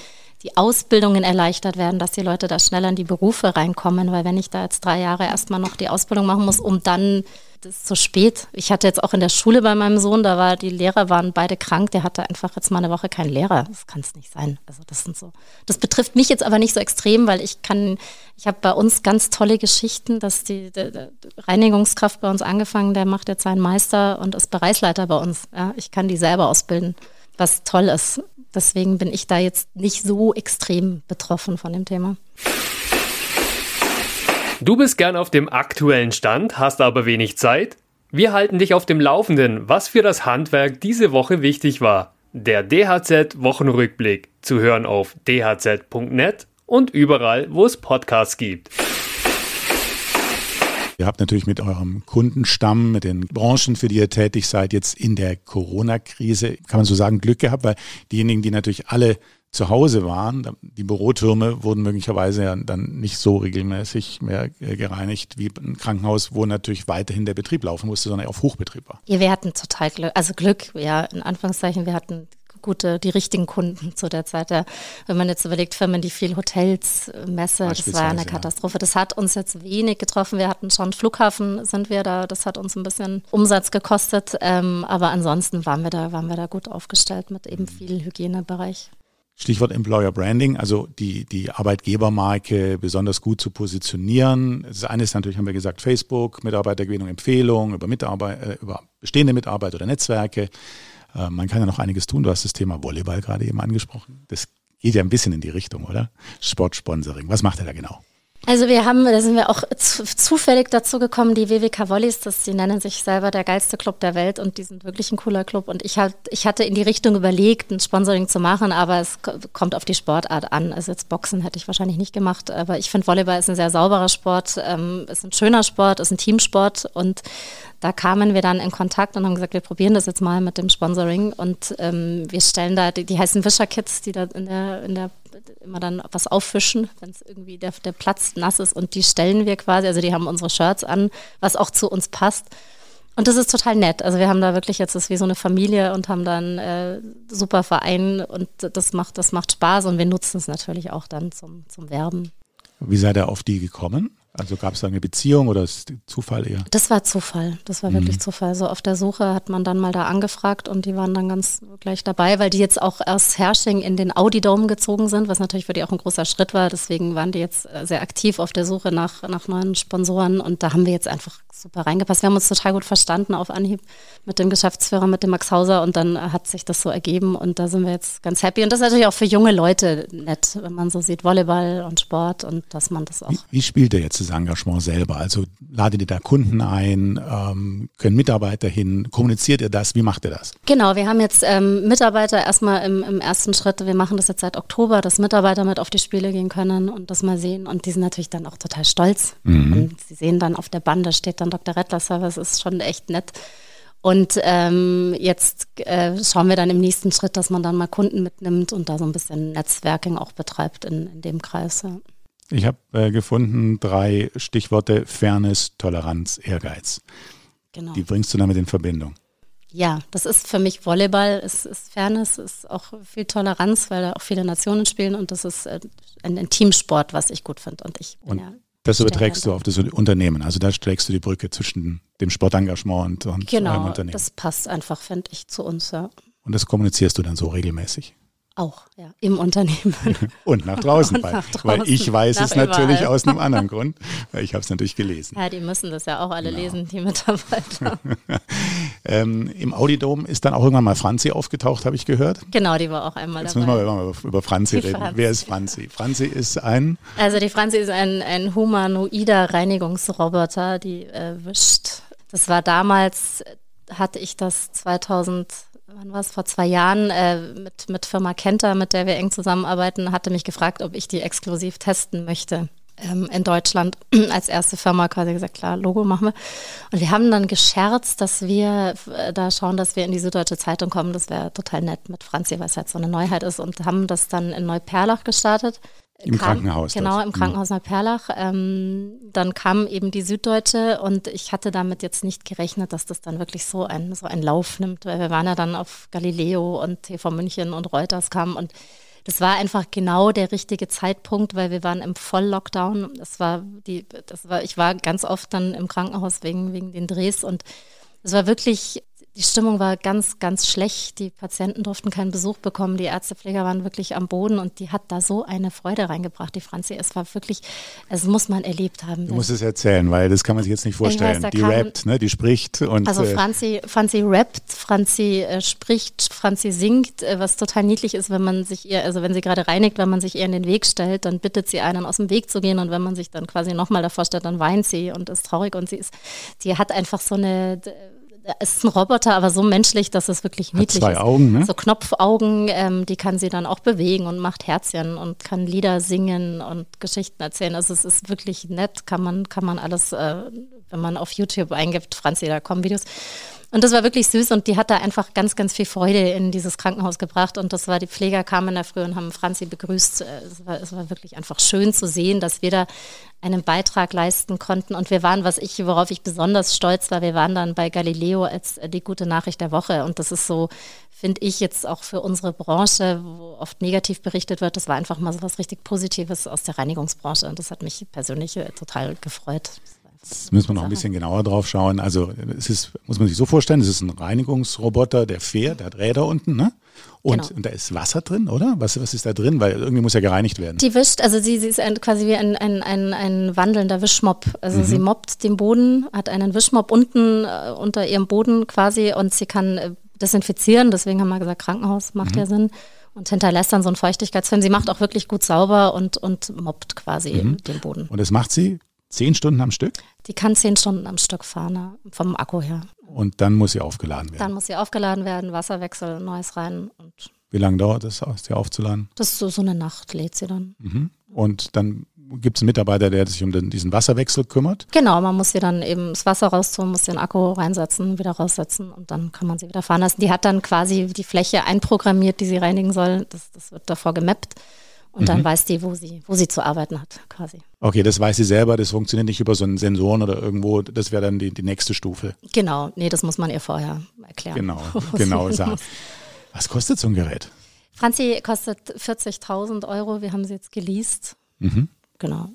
die Ausbildungen erleichtert werden, dass die Leute da schneller in die Berufe reinkommen, weil wenn ich da jetzt drei Jahre erstmal noch die Ausbildung machen muss, um dann das ist zu spät. Ich hatte jetzt auch in der Schule bei meinem Sohn, da war die Lehrer waren beide krank, der hatte einfach jetzt mal eine Woche keinen Lehrer. Das kann es nicht sein. Also das sind so. Das betrifft mich jetzt aber nicht so extrem, weil ich kann, ich habe bei uns ganz tolle Geschichten, dass die, die, die, Reinigungskraft bei uns angefangen, der macht jetzt seinen Meister und ist Bereichsleiter bei uns. Ja, ich kann die selber ausbilden. was toll ist. Deswegen bin ich da jetzt nicht so extrem betroffen von dem Thema. Du bist gern auf dem aktuellen Stand, hast aber wenig Zeit? Wir halten dich auf dem Laufenden, was für das Handwerk diese Woche wichtig war. Der DHZ Wochenrückblick zu hören auf dhz.net und überall, wo es Podcasts gibt. Ihr habt natürlich mit eurem Kundenstamm, mit den Branchen, für die ihr tätig seid, jetzt in der Corona-Krise, kann man so sagen, Glück gehabt, weil diejenigen, die natürlich alle zu Hause waren, die Bürotürme wurden möglicherweise ja dann nicht so regelmäßig mehr äh, gereinigt wie ein Krankenhaus, wo natürlich weiterhin der Betrieb laufen musste, sondern auf Hochbetrieb war. Ja, wir hatten total Glück, also Glück, ja, in Anführungszeichen, wir hatten gute, die richtigen Kunden zu der Zeit. Ja, wenn man jetzt überlegt, Firmen, die viel Hotels, Messe, das war eine Katastrophe. Das hat uns jetzt wenig getroffen. Wir hatten schon Flughafen, sind wir da, das hat uns ein bisschen Umsatz gekostet. Ähm, aber ansonsten waren wir da, waren wir da gut aufgestellt mit eben viel Hygienebereich. Stichwort Employer Branding, also die, die Arbeitgebermarke besonders gut zu positionieren. Das eine ist natürlich, haben wir gesagt, Facebook, Mitarbeitergewinnung, Empfehlung über, Mitarbeit, äh, über bestehende Mitarbeiter oder Netzwerke. Äh, man kann ja noch einiges tun. Du hast das Thema Volleyball gerade eben angesprochen. Das geht ja ein bisschen in die Richtung, oder? Sportsponsoring. Was macht er da genau? Also wir haben, da sind wir auch zufällig dazu gekommen, die WWK Volleys, das, die nennen sich selber der geilste Club der Welt und die sind wirklich ein cooler Club. Und ich, halt, ich hatte in die Richtung überlegt, ein Sponsoring zu machen, aber es kommt auf die Sportart an. Also jetzt Boxen hätte ich wahrscheinlich nicht gemacht, aber ich finde Volleyball ist ein sehr sauberer Sport, ähm, ist ein schöner Sport, ist ein Teamsport und da kamen wir dann in Kontakt und haben gesagt, wir probieren das jetzt mal mit dem Sponsoring und ähm, wir stellen da, die, die heißen Wischer-Kids, die da in der, in der immer dann was auffischen, wenn es irgendwie der, der Platz nass ist und die stellen wir quasi, also die haben unsere Shirts an, was auch zu uns passt. Und das ist total nett. Also wir haben da wirklich jetzt das ist wie so eine Familie und haben dann äh, super Verein und das macht, das macht Spaß und wir nutzen es natürlich auch dann zum, zum Werben. Wie seid ihr auf die gekommen? Also gab es da eine Beziehung oder ist Zufall eher? Das war Zufall. Das war mhm. wirklich Zufall. So auf der Suche hat man dann mal da angefragt und die waren dann ganz gleich dabei, weil die jetzt auch aus Hersching in den Audi Dome gezogen sind, was natürlich für die auch ein großer Schritt war. Deswegen waren die jetzt äh, sehr aktiv auf der Suche nach, nach neuen Sponsoren und da haben wir jetzt einfach super reingepasst. Wir haben uns total gut verstanden auf Anhieb mit dem Geschäftsführer, mit dem Max Hauser und dann hat sich das so ergeben und da sind wir jetzt ganz happy. Und das ist natürlich auch für junge Leute nett, wenn man so sieht, Volleyball und Sport und dass man das auch. Wie, wie spielt ihr jetzt das Engagement selber? Also ladet ihr da Kunden ein, ähm, können Mitarbeiter hin, kommuniziert ihr das, wie macht ihr das? Genau, wir haben jetzt ähm, Mitarbeiter erstmal im, im ersten Schritt, wir machen das jetzt seit Oktober, dass Mitarbeiter mit auf die Spiele gehen können und das mal sehen und die sind natürlich dann auch total stolz. Mhm. Und sie sehen dann auf der Bande steht dann Dr. Rettler Service, ist schon echt nett. Und ähm, jetzt äh, schauen wir dann im nächsten Schritt, dass man dann mal Kunden mitnimmt und da so ein bisschen Netzwerking auch betreibt in, in dem Kreis. Ja. Ich habe äh, gefunden drei Stichworte Fairness, Toleranz, Ehrgeiz. Genau. Die bringst du damit in Verbindung. Ja, das ist für mich Volleyball, ist, ist Fairness, ist auch viel Toleranz, weil da auch viele Nationen spielen und das ist äh, ein, ein Teamsport, was ich gut finde. Und ich und ja das überträgst du auf das Unternehmen. Also da schlägst du die Brücke zwischen dem Sportengagement und, und genau, Unternehmen. Das passt einfach, finde ich, zu uns, ja. Und das kommunizierst du dann so regelmäßig? Auch, ja, im Unternehmen. und nach draußen, und weil, nach draußen, weil ich weiß es natürlich überall. aus einem anderen Grund, weil ich habe es natürlich gelesen. Ja, die müssen das ja auch alle genau. lesen, die Mitarbeiter. ähm, Im Audidom ist dann auch irgendwann mal Franzi aufgetaucht, habe ich gehört. Genau, die war auch einmal Jetzt dabei. Jetzt müssen wir mal über, über Franzi die reden. Franzi. Wer ist Franzi? Franzi ist ein... Also die Franzi ist ein, ein humanoider Reinigungsroboter, die äh, wischt. Das war damals, hatte ich das 2000 wann war es, vor zwei Jahren äh, mit, mit Firma Kenter, mit der wir eng zusammenarbeiten, hatte mich gefragt, ob ich die exklusiv testen möchte ähm, in Deutschland als erste Firma quasi gesagt, klar, Logo machen wir. Und wir haben dann gescherzt, dass wir äh, da schauen, dass wir in die Süddeutsche Zeitung kommen. Das wäre total nett mit Franzi, weil es halt so eine Neuheit ist und haben das dann in Neuperlach gestartet. Im kam, Krankenhaus. Genau, im mhm. Krankenhaus Neuperlach. Ähm, dann kam eben die Süddeutsche und ich hatte damit jetzt nicht gerechnet, dass das dann wirklich so, ein, so einen Lauf nimmt, weil wir waren ja dann auf Galileo und TV München und Reuters kamen und das war einfach genau der richtige Zeitpunkt, weil wir waren im Volllockdown. Das war die, das war, ich war ganz oft dann im Krankenhaus wegen, wegen den Drehs und es war wirklich die Stimmung war ganz, ganz schlecht. Die Patienten durften keinen Besuch bekommen. Die Ärztepfleger waren wirklich am Boden und die hat da so eine Freude reingebracht, die Franzi. Es war wirklich, es muss man erlebt haben. Du musst es erzählen, weil das kann man sich jetzt nicht vorstellen. Weiß, die rappt, ne, die spricht und. Also äh, Franzi, Franzi rappt, Franzi äh, spricht, Franzi singt, äh, was total niedlich ist, wenn man sich ihr, also wenn sie gerade reinigt, wenn man sich ihr in den Weg stellt, dann bittet sie einen aus dem Weg zu gehen und wenn man sich dann quasi nochmal davor stellt, dann weint sie und ist traurig und sie ist, die hat einfach so eine es ist ein Roboter, aber so menschlich, dass es wirklich niedlich Hat zwei ist. Augen, ne? So Knopfaugen, ähm, die kann sie dann auch bewegen und macht Herzchen und kann Lieder singen und Geschichten erzählen. Also es ist wirklich nett, kann man, kann man alles, äh, wenn man auf YouTube eingibt, Franzi, da kommen Videos. Und das war wirklich süß und die hat da einfach ganz, ganz viel Freude in dieses Krankenhaus gebracht. Und das war, die Pfleger kamen in der Früh und haben Franzi begrüßt. Es war, es war wirklich einfach schön zu sehen, dass wir da einen Beitrag leisten konnten. Und wir waren, was ich, worauf ich besonders stolz war, wir waren dann bei Galileo als die gute Nachricht der Woche. Und das ist so, finde ich jetzt auch für unsere Branche, wo oft negativ berichtet wird, das war einfach mal so was richtig Positives aus der Reinigungsbranche. Und das hat mich persönlich äh, total gefreut. Jetzt müssen wir noch ein bisschen genauer drauf schauen. Also es ist, muss man sich so vorstellen, es ist ein Reinigungsroboter, der fährt, der hat Räder unten, ne? Und, genau. und da ist Wasser drin, oder? Was, was ist da drin? Weil irgendwie muss ja gereinigt werden. Die wischt, also sie, sie ist ein, quasi wie ein, ein, ein, ein wandelnder Wischmopp. Also mhm. sie mobbt den Boden, hat einen Wischmopp unten äh, unter ihrem Boden quasi und sie kann äh, desinfizieren. Deswegen haben wir gesagt, Krankenhaus macht mhm. ja Sinn und hinterlässt dann so einen Feuchtigkeitsfilm. Sie macht auch wirklich gut sauber und, und mobbt quasi mhm. den Boden. Und das macht sie Zehn Stunden am Stück? Die kann zehn Stunden am Stück fahren, vom Akku her. Und dann muss sie aufgeladen werden? Dann muss sie aufgeladen werden, Wasserwechsel, Neues rein. Und Wie lange dauert das, sie aufzuladen? Das ist so, so eine Nacht, lädt sie dann. Mhm. Und dann gibt es einen Mitarbeiter, der sich um den, diesen Wasserwechsel kümmert? Genau, man muss sie dann eben das Wasser raustun, muss den Akku reinsetzen, wieder raussetzen und dann kann man sie wieder fahren lassen. Die hat dann quasi die Fläche einprogrammiert, die sie reinigen soll. Das, das wird davor gemappt. Und mhm. dann weiß die, wo sie, wo sie zu arbeiten hat, quasi. Okay, das weiß sie selber, das funktioniert nicht über so einen Sensoren oder irgendwo, das wäre dann die, die nächste Stufe. Genau, nee, das muss man ihr vorher erklären. Genau, genau sagen. Was kostet so ein Gerät? Franzi kostet 40.000 Euro, wir haben sie jetzt geleast. Mhm. Genau.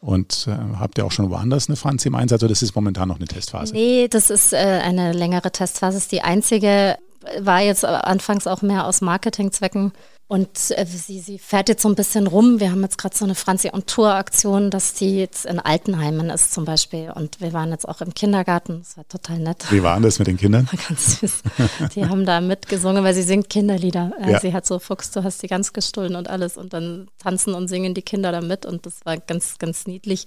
Und äh, habt ihr auch schon woanders eine Franzi im Einsatz oder das ist momentan noch eine Testphase? Nee, das ist äh, eine längere Testphase, ist die einzige, war jetzt anfangs auch mehr aus Marketingzwecken und äh, sie, sie fährt jetzt so ein bisschen rum. Wir haben jetzt gerade so eine Franzi on Tour Aktion, dass sie jetzt in Altenheimen ist zum Beispiel. Und wir waren jetzt auch im Kindergarten. Das war total nett. Wie war das mit den Kindern? Ganz süß. Die haben da mitgesungen, weil sie singt Kinderlieder. Äh, ja. Sie hat so Fuchs, du hast die ganz gestohlen und alles. Und dann tanzen und singen die Kinder da mit. Und das war ganz, ganz niedlich.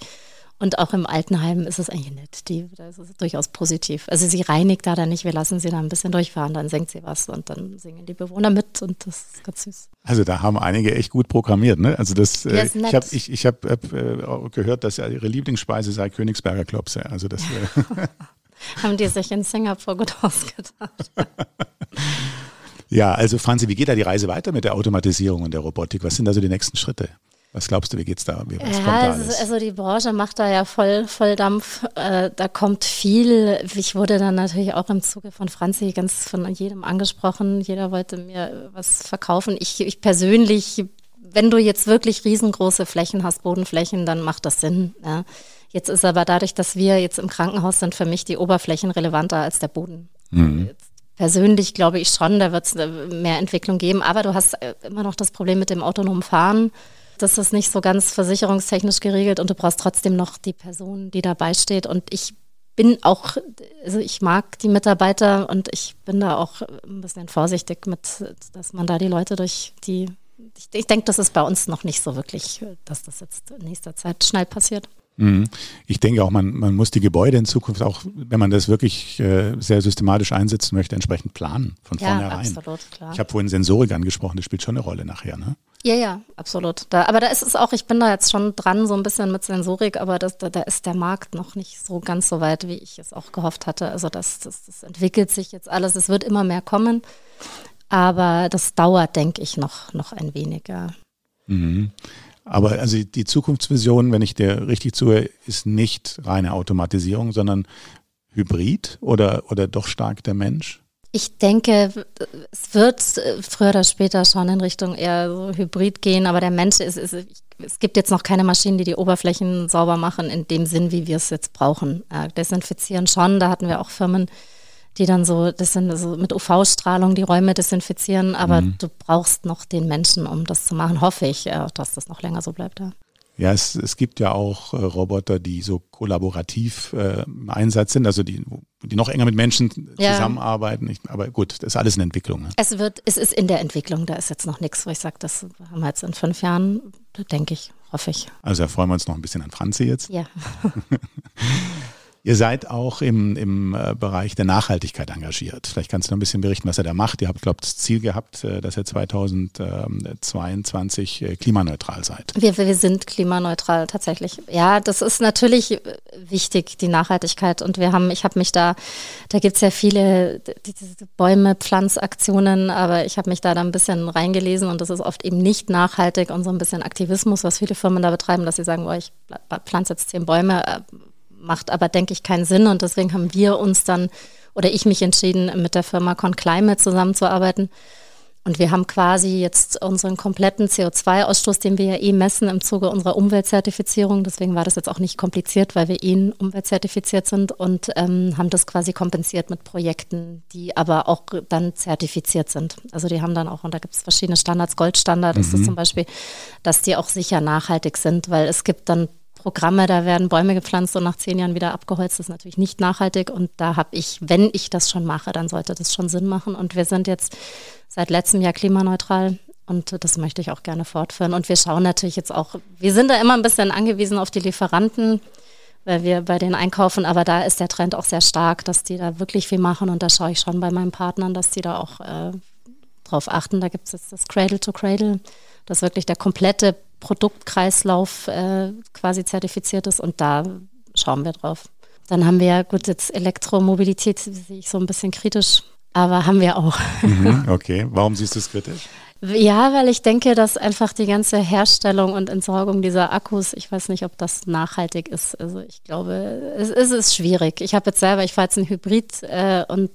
Und auch im Altenheim ist es eigentlich nett. Die, das ist durchaus positiv. Also sie reinigt da dann nicht, wir lassen sie da ein bisschen durchfahren, dann senkt sie was und dann singen die Bewohner mit und das ist ganz süß. Also da haben einige echt gut programmiert, ne? Also das, äh, ich habe ich, ich hab, äh, gehört, dass ihre Lieblingsspeise sei Königsberger Klopse. Also das äh haben die sich in Singapur gut ausgedacht. ja, also Franzi, wie geht da die Reise weiter mit der Automatisierung und der Robotik? Was sind da so die nächsten Schritte? Was glaubst du, wie geht's da? Wie, was ja, da also, also, die Branche macht da ja voll, voll Dampf. Äh, da kommt viel. Ich wurde dann natürlich auch im Zuge von Franzi ganz von jedem angesprochen. Jeder wollte mir was verkaufen. Ich, ich persönlich, wenn du jetzt wirklich riesengroße Flächen hast, Bodenflächen, dann macht das Sinn. Ja. Jetzt ist aber dadurch, dass wir jetzt im Krankenhaus sind, für mich die Oberflächen relevanter als der Boden. Mhm. Persönlich glaube ich schon, da wird es mehr Entwicklung geben. Aber du hast äh, immer noch das Problem mit dem autonomen Fahren. Das ist nicht so ganz versicherungstechnisch geregelt und du brauchst trotzdem noch die Person, die dabei steht. Und ich bin auch, also ich mag die Mitarbeiter und ich bin da auch ein bisschen vorsichtig mit, dass man da die Leute durch die, ich, ich denke, das ist bei uns noch nicht so wirklich, dass das jetzt in nächster Zeit schnell passiert. Mhm. Ich denke auch, man, man muss die Gebäude in Zukunft auch, wenn man das wirklich äh, sehr systematisch einsetzen möchte, entsprechend planen von ja, vornherein. Absolut, klar. Ich habe vorhin Sensorik angesprochen, das spielt schon eine Rolle nachher, ne? Ja, ja, absolut. Da, aber da ist es auch, ich bin da jetzt schon dran, so ein bisschen mit Sensorik, aber das, da, da ist der Markt noch nicht so ganz so weit, wie ich es auch gehofft hatte. Also das, das, das entwickelt sich jetzt alles, es wird immer mehr kommen, aber das dauert, denke ich, noch, noch ein weniger. Mhm. Aber also die Zukunftsvision, wenn ich dir richtig zuhöre, ist nicht reine Automatisierung, sondern Hybrid oder, oder doch stark der Mensch? Ich denke, es wird früher oder später schon in Richtung eher so Hybrid gehen, aber der Mensch ist, ist es gibt jetzt noch keine Maschinen, die die Oberflächen sauber machen in dem Sinn, wie wir es jetzt brauchen. Äh, desinfizieren schon, da hatten wir auch Firmen, die dann so, das sind so mit UV-Strahlung die Räume desinfizieren, aber mhm. du brauchst noch den Menschen, um das zu machen, hoffe ich, äh, dass das noch länger so bleibt. Ja. Ja, es, es gibt ja auch äh, Roboter, die so kollaborativ äh, im Einsatz sind, also die, die noch enger mit Menschen ja. zusammenarbeiten. Ich, aber gut, das ist alles in Entwicklung. Ne? Es wird, es ist in der Entwicklung, da ist jetzt noch nichts, wo ich sage, das haben wir jetzt in fünf Jahren, denke ich, hoffe ich. Also da freuen wir uns noch ein bisschen an Franzi jetzt. Ja. Ihr seid auch im, im äh, Bereich der Nachhaltigkeit engagiert. Vielleicht kannst du noch ein bisschen berichten, was ihr da macht. Ihr habt, glaube ich, das Ziel gehabt, äh, dass ihr 2022 äh, klimaneutral seid. Wir, wir sind klimaneutral tatsächlich. Ja, das ist natürlich wichtig, die Nachhaltigkeit. Und wir haben, ich habe mich da, da gibt es ja viele Bäume, Pflanzaktionen, aber ich habe mich da dann ein bisschen reingelesen und das ist oft eben nicht nachhaltig und so ein bisschen Aktivismus, was viele Firmen da betreiben, dass sie sagen, oh, ich pflanze jetzt zehn Bäume macht aber, denke ich, keinen Sinn. Und deswegen haben wir uns dann oder ich mich entschieden, mit der Firma ConClimate zusammenzuarbeiten. Und wir haben quasi jetzt unseren kompletten CO2-Ausstoß, den wir ja eh messen im Zuge unserer Umweltzertifizierung. Deswegen war das jetzt auch nicht kompliziert, weil wir eh umweltzertifiziert sind und ähm, haben das quasi kompensiert mit Projekten, die aber auch dann zertifiziert sind. Also die haben dann auch, und da gibt es verschiedene Standards, Goldstandard mhm. ist das zum Beispiel, dass die auch sicher nachhaltig sind, weil es gibt dann Programme, da werden Bäume gepflanzt und nach zehn Jahren wieder abgeholzt. Das ist natürlich nicht nachhaltig. Und da habe ich, wenn ich das schon mache, dann sollte das schon Sinn machen. Und wir sind jetzt seit letztem Jahr klimaneutral. Und das möchte ich auch gerne fortführen. Und wir schauen natürlich jetzt auch, wir sind da immer ein bisschen angewiesen auf die Lieferanten, weil wir bei denen einkaufen. Aber da ist der Trend auch sehr stark, dass die da wirklich viel machen. Und da schaue ich schon bei meinen Partnern, dass die da auch äh, drauf achten. Da gibt es jetzt das Cradle to Cradle, dass wirklich der komplette Produktkreislauf äh, quasi zertifiziert ist und da schauen wir drauf. Dann haben wir ja, gut, jetzt Elektromobilität sehe ich so ein bisschen kritisch, aber haben wir auch. Mhm, okay, warum siehst du es kritisch? Ja, weil ich denke, dass einfach die ganze Herstellung und Entsorgung dieser Akkus, ich weiß nicht, ob das nachhaltig ist. Also ich glaube, es, es ist schwierig. Ich habe jetzt selber, ich fahre jetzt einen Hybrid äh, und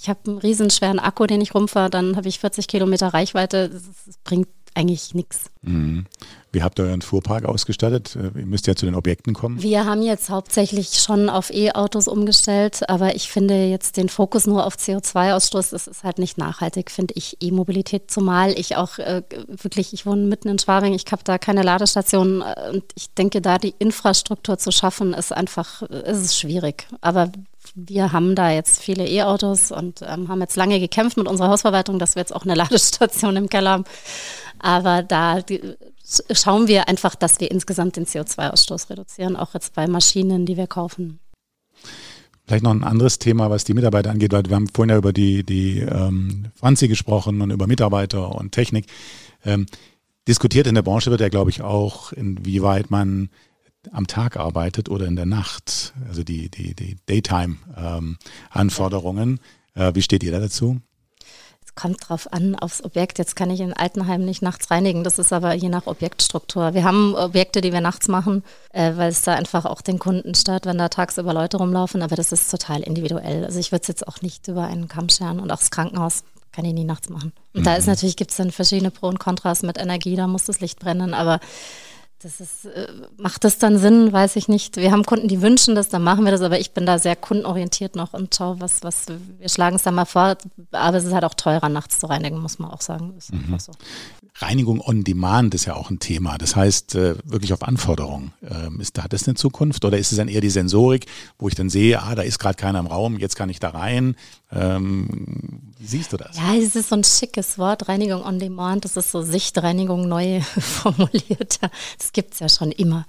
ich habe einen riesenschweren Akku, den ich rumfahre, dann habe ich 40 Kilometer Reichweite. Das, das bringt eigentlich nichts. Mhm. Wie habt ihr euren Fuhrpark ausgestattet? Ihr müsst ja zu den Objekten kommen. Wir haben jetzt hauptsächlich schon auf E-Autos umgestellt, aber ich finde jetzt den Fokus nur auf CO2-Ausstoß, das ist halt nicht nachhaltig, finde ich E-Mobilität, zumal ich auch äh, wirklich, ich wohne mitten in Schwabing, ich habe da keine Ladestation äh, und ich denke, da die Infrastruktur zu schaffen, ist einfach, äh, ist es schwierig. Aber wir haben da jetzt viele E-Autos und ähm, haben jetzt lange gekämpft mit unserer Hausverwaltung, dass wir jetzt auch eine Ladestation im Keller haben. Aber da schauen wir einfach, dass wir insgesamt den CO2-Ausstoß reduzieren, auch jetzt bei Maschinen, die wir kaufen. Vielleicht noch ein anderes Thema, was die Mitarbeiter angeht, weil wir haben vorhin ja über die, die ähm, Franzi gesprochen und über Mitarbeiter und Technik. Ähm, diskutiert in der Branche wird ja, glaube ich, auch, inwieweit man am Tag arbeitet oder in der Nacht, also die, die, die Daytime-Anforderungen. Ähm, äh, wie steht ihr da dazu? kommt drauf an, aufs Objekt. Jetzt kann ich in Altenheim nicht nachts reinigen. Das ist aber je nach Objektstruktur. Wir haben Objekte, die wir nachts machen, äh, weil es da einfach auch den Kunden stört, wenn da tagsüber Leute rumlaufen. Aber das ist total individuell. Also ich würde es jetzt auch nicht über einen Kamm scheren. Und auch das Krankenhaus kann ich nie nachts machen. Und mhm. da ist natürlich, gibt es dann verschiedene Pro und Kontras mit Energie. Da muss das Licht brennen. Aber das ist, äh, macht das dann Sinn? Weiß ich nicht. Wir haben Kunden, die wünschen das, dann machen wir das, aber ich bin da sehr kundenorientiert noch und schaue, was, was, wir schlagen es dann mal vor, aber es ist halt auch teurer, nachts zu reinigen, muss man auch sagen. Mhm. So. Reinigung on Demand ist ja auch ein Thema. Das heißt, äh, wirklich auf Anforderung. Ähm, ist, hat das eine Zukunft oder ist es dann eher die Sensorik, wo ich dann sehe, ah, da ist gerade keiner im Raum, jetzt kann ich da rein. Ähm, wie siehst du das? Ja, es ist so ein schickes Wort, Reinigung on Demand. Das ist so Sichtreinigung neu formuliert. Das gibt es ja schon immer.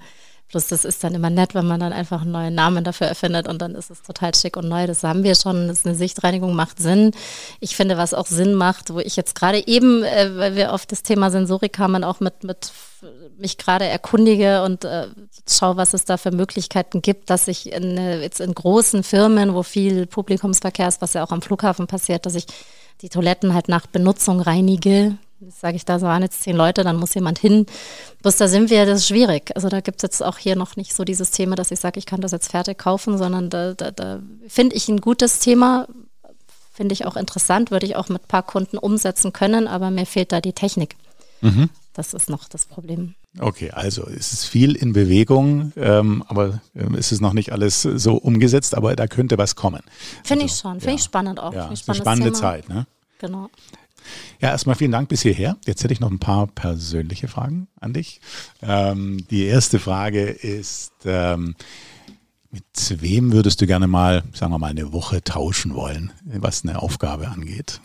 Bloß das ist dann immer nett, wenn man dann einfach einen neuen Namen dafür erfindet und dann ist es total schick und neu. Das haben wir schon. Das ist eine Sichtreinigung macht Sinn. Ich finde, was auch Sinn macht, wo ich jetzt gerade eben, äh, weil wir auf das Thema Sensorik kamen, auch mit, mit mich gerade erkundige und äh, schaue, was es da für Möglichkeiten gibt, dass ich in, äh, jetzt in großen Firmen, wo viel Publikumsverkehr ist, was ja auch am Flughafen passiert, dass ich die Toiletten halt nach Benutzung reinige, sage ich, da waren jetzt zehn Leute, dann muss jemand hin. Bloß da sind wir, das ist schwierig. Also da gibt es jetzt auch hier noch nicht so dieses Thema, dass ich sage, ich kann das jetzt fertig kaufen, sondern da, da, da finde ich ein gutes Thema, finde ich auch interessant, würde ich auch mit ein paar Kunden umsetzen können, aber mir fehlt da die Technik. Mhm. Das ist noch das Problem. Okay, also es ist viel in Bewegung, ähm, aber ähm, es ist noch nicht alles so umgesetzt, aber da könnte was kommen. Finde also, ich schon, finde ja. ich spannend auch. Ja, ist eine spannende Thema. Zeit, ne? Genau. Ja, erstmal vielen Dank bis hierher. Jetzt hätte ich noch ein paar persönliche Fragen an dich. Ähm, die erste Frage ist, ähm, mit wem würdest du gerne mal, sagen wir mal, eine Woche tauschen wollen, was eine Aufgabe angeht?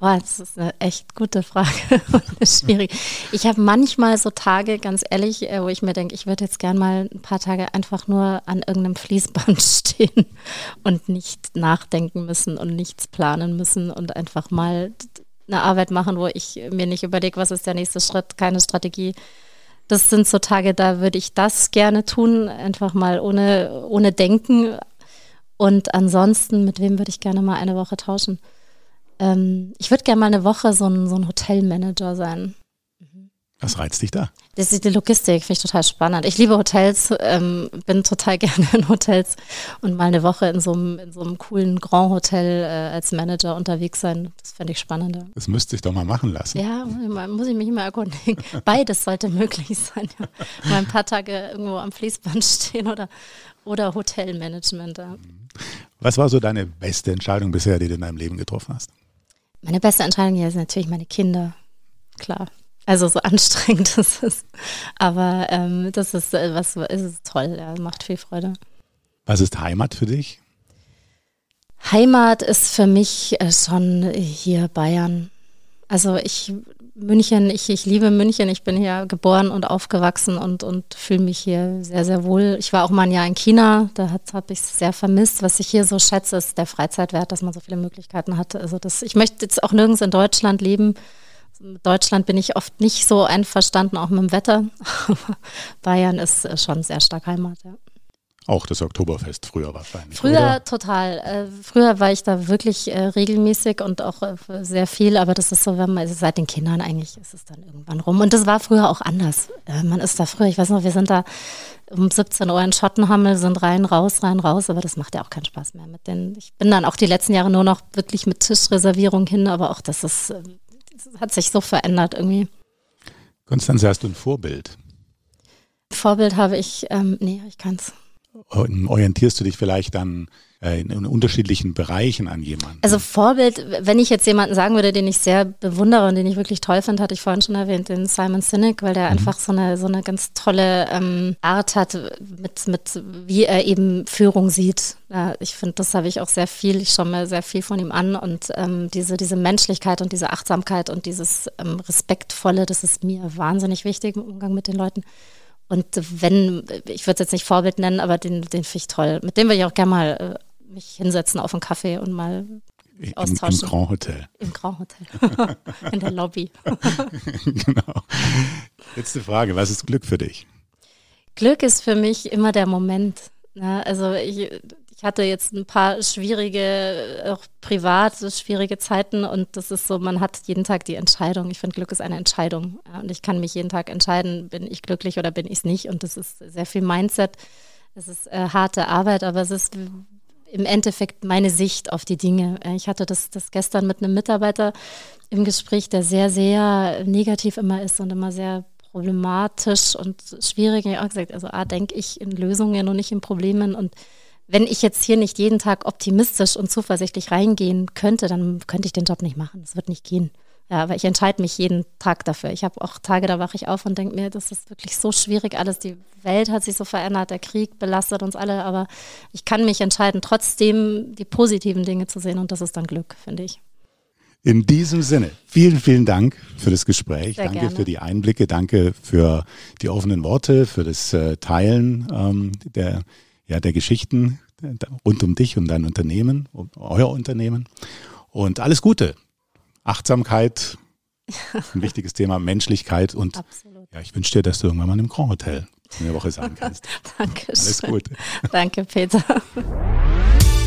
Oh, das ist eine echt gute Frage. schwierig. Ich habe manchmal so Tage, ganz ehrlich, äh, wo ich mir denke, ich würde jetzt gern mal ein paar Tage einfach nur an irgendeinem Fließband stehen und nicht nachdenken müssen und nichts planen müssen und einfach mal eine Arbeit machen, wo ich mir nicht überlege, was ist der nächste Schritt, keine Strategie. Das sind so Tage, da würde ich das gerne tun, einfach mal ohne, ohne Denken. Und ansonsten, mit wem würde ich gerne mal eine Woche tauschen? Ähm, ich würde gerne mal eine Woche so ein, so ein Hotelmanager sein. Was reizt dich da? Das ist die Logistik, finde ich total spannend. Ich liebe Hotels, ähm, bin total gerne in Hotels und mal eine Woche in so einem, in so einem coolen Grand Hotel äh, als Manager unterwegs sein, das fände ich spannender. Das müsste ich doch mal machen lassen. Ja, muss ich mich immer erkundigen. Beides sollte möglich sein. Ja. Mal ein paar Tage irgendwo am Fließband stehen oder, oder Hotelmanagement. Ja. Was war so deine beste Entscheidung bisher, die du in deinem Leben getroffen hast? Meine beste Entscheidung hier sind natürlich meine Kinder. Klar. Also so anstrengend ist es. Aber ähm, das ist äh, was ist toll, ja, macht viel Freude. Was ist Heimat für dich? Heimat ist für mich äh, schon hier Bayern. Also ich München, ich, ich liebe München. Ich bin hier geboren und aufgewachsen und, und fühle mich hier sehr, sehr wohl. Ich war auch mal ein Jahr in China, da habe ich es sehr vermisst. Was ich hier so schätze, ist der Freizeitwert, dass man so viele Möglichkeiten hat. Also das, ich möchte jetzt auch nirgends in Deutschland leben. Mit Deutschland bin ich oft nicht so einverstanden, auch mit dem Wetter. Bayern ist schon sehr stark Heimat, ja. Auch das Oktoberfest früher wahrscheinlich. Früher oder? total. Äh, früher war ich da wirklich äh, regelmäßig und auch äh, sehr viel, aber das ist so, wenn man, also seit den Kindern eigentlich ist es dann irgendwann rum. Und das war früher auch anders. Äh, man ist da früher, ich weiß noch, wir sind da um 17 Uhr in Schottenhammel, sind rein, raus, rein, raus, aber das macht ja auch keinen Spaß mehr mit den. Ich bin dann auch die letzten Jahre nur noch wirklich mit Tischreservierung hin, aber auch das ist, äh, das hat sich so verändert irgendwie. Konstanze, hast du ein Vorbild? Vorbild habe ich, ähm, nee, ich kann es orientierst du dich vielleicht dann äh, in, in, unterschiedlichen Bereichen an jemanden? Also Vorbild, wenn ich jetzt jemanden sagen würde, den ich sehr bewundere und den ich wirklich toll finde, hatte ich vorhin schon erwähnt, den Simon Sinek, weil der mhm. einfach so eine, so eine ganz tolle ähm, Art hat, mit, mit wie er eben Führung sieht. Ja, ich finde, das habe ich auch sehr viel, ich schaue mir sehr viel von ihm an und ähm, diese, diese Menschlichkeit und diese Achtsamkeit und dieses ähm, Respektvolle, das ist mir wahnsinnig wichtig im Umgang mit den Leuten. Und wenn, ich würde es jetzt nicht Vorbild nennen, aber den, den finde ich toll. Mit dem würde ich auch gerne mal äh, mich hinsetzen auf einen Kaffee und mal Im, austauschen. Im Grand Hotel. Im Grand Hotel. In der Lobby. genau. Letzte Frage, was ist Glück für dich? Glück ist für mich immer der Moment. Ne? Also ich, hatte jetzt ein paar schwierige, auch privat schwierige Zeiten und das ist so, man hat jeden Tag die Entscheidung. Ich finde, Glück ist eine Entscheidung und ich kann mich jeden Tag entscheiden, bin ich glücklich oder bin ich es nicht und das ist sehr viel Mindset. Es ist äh, harte Arbeit, aber es ist im Endeffekt meine Sicht auf die Dinge. Ich hatte das, das gestern mit einem Mitarbeiter im Gespräch, der sehr, sehr negativ immer ist und immer sehr problematisch und schwierig. Ich habe gesagt, also A, denke ich in Lösungen und nicht in Problemen und wenn ich jetzt hier nicht jeden Tag optimistisch und zuversichtlich reingehen könnte, dann könnte ich den Job nicht machen. Das wird nicht gehen. Ja, aber ich entscheide mich jeden Tag dafür. Ich habe auch Tage, da wache ich auf und denke mir, das ist wirklich so schwierig alles. Die Welt hat sich so verändert, der Krieg belastet uns alle, aber ich kann mich entscheiden, trotzdem die positiven Dinge zu sehen und das ist dann Glück, finde ich. In diesem Sinne, vielen, vielen Dank für das Gespräch. Sehr danke gerne. für die Einblicke, danke für die offenen Worte, für das äh, Teilen ähm, der ja, der Geschichten rund um dich und dein Unternehmen, um euer Unternehmen. Und alles Gute. Achtsamkeit, ein wichtiges Thema, Menschlichkeit und Absolut. ja, ich wünsche dir, dass du irgendwann mal im Grand Hotel eine Woche sein kannst. Danke. Alles Gute. Danke, Peter.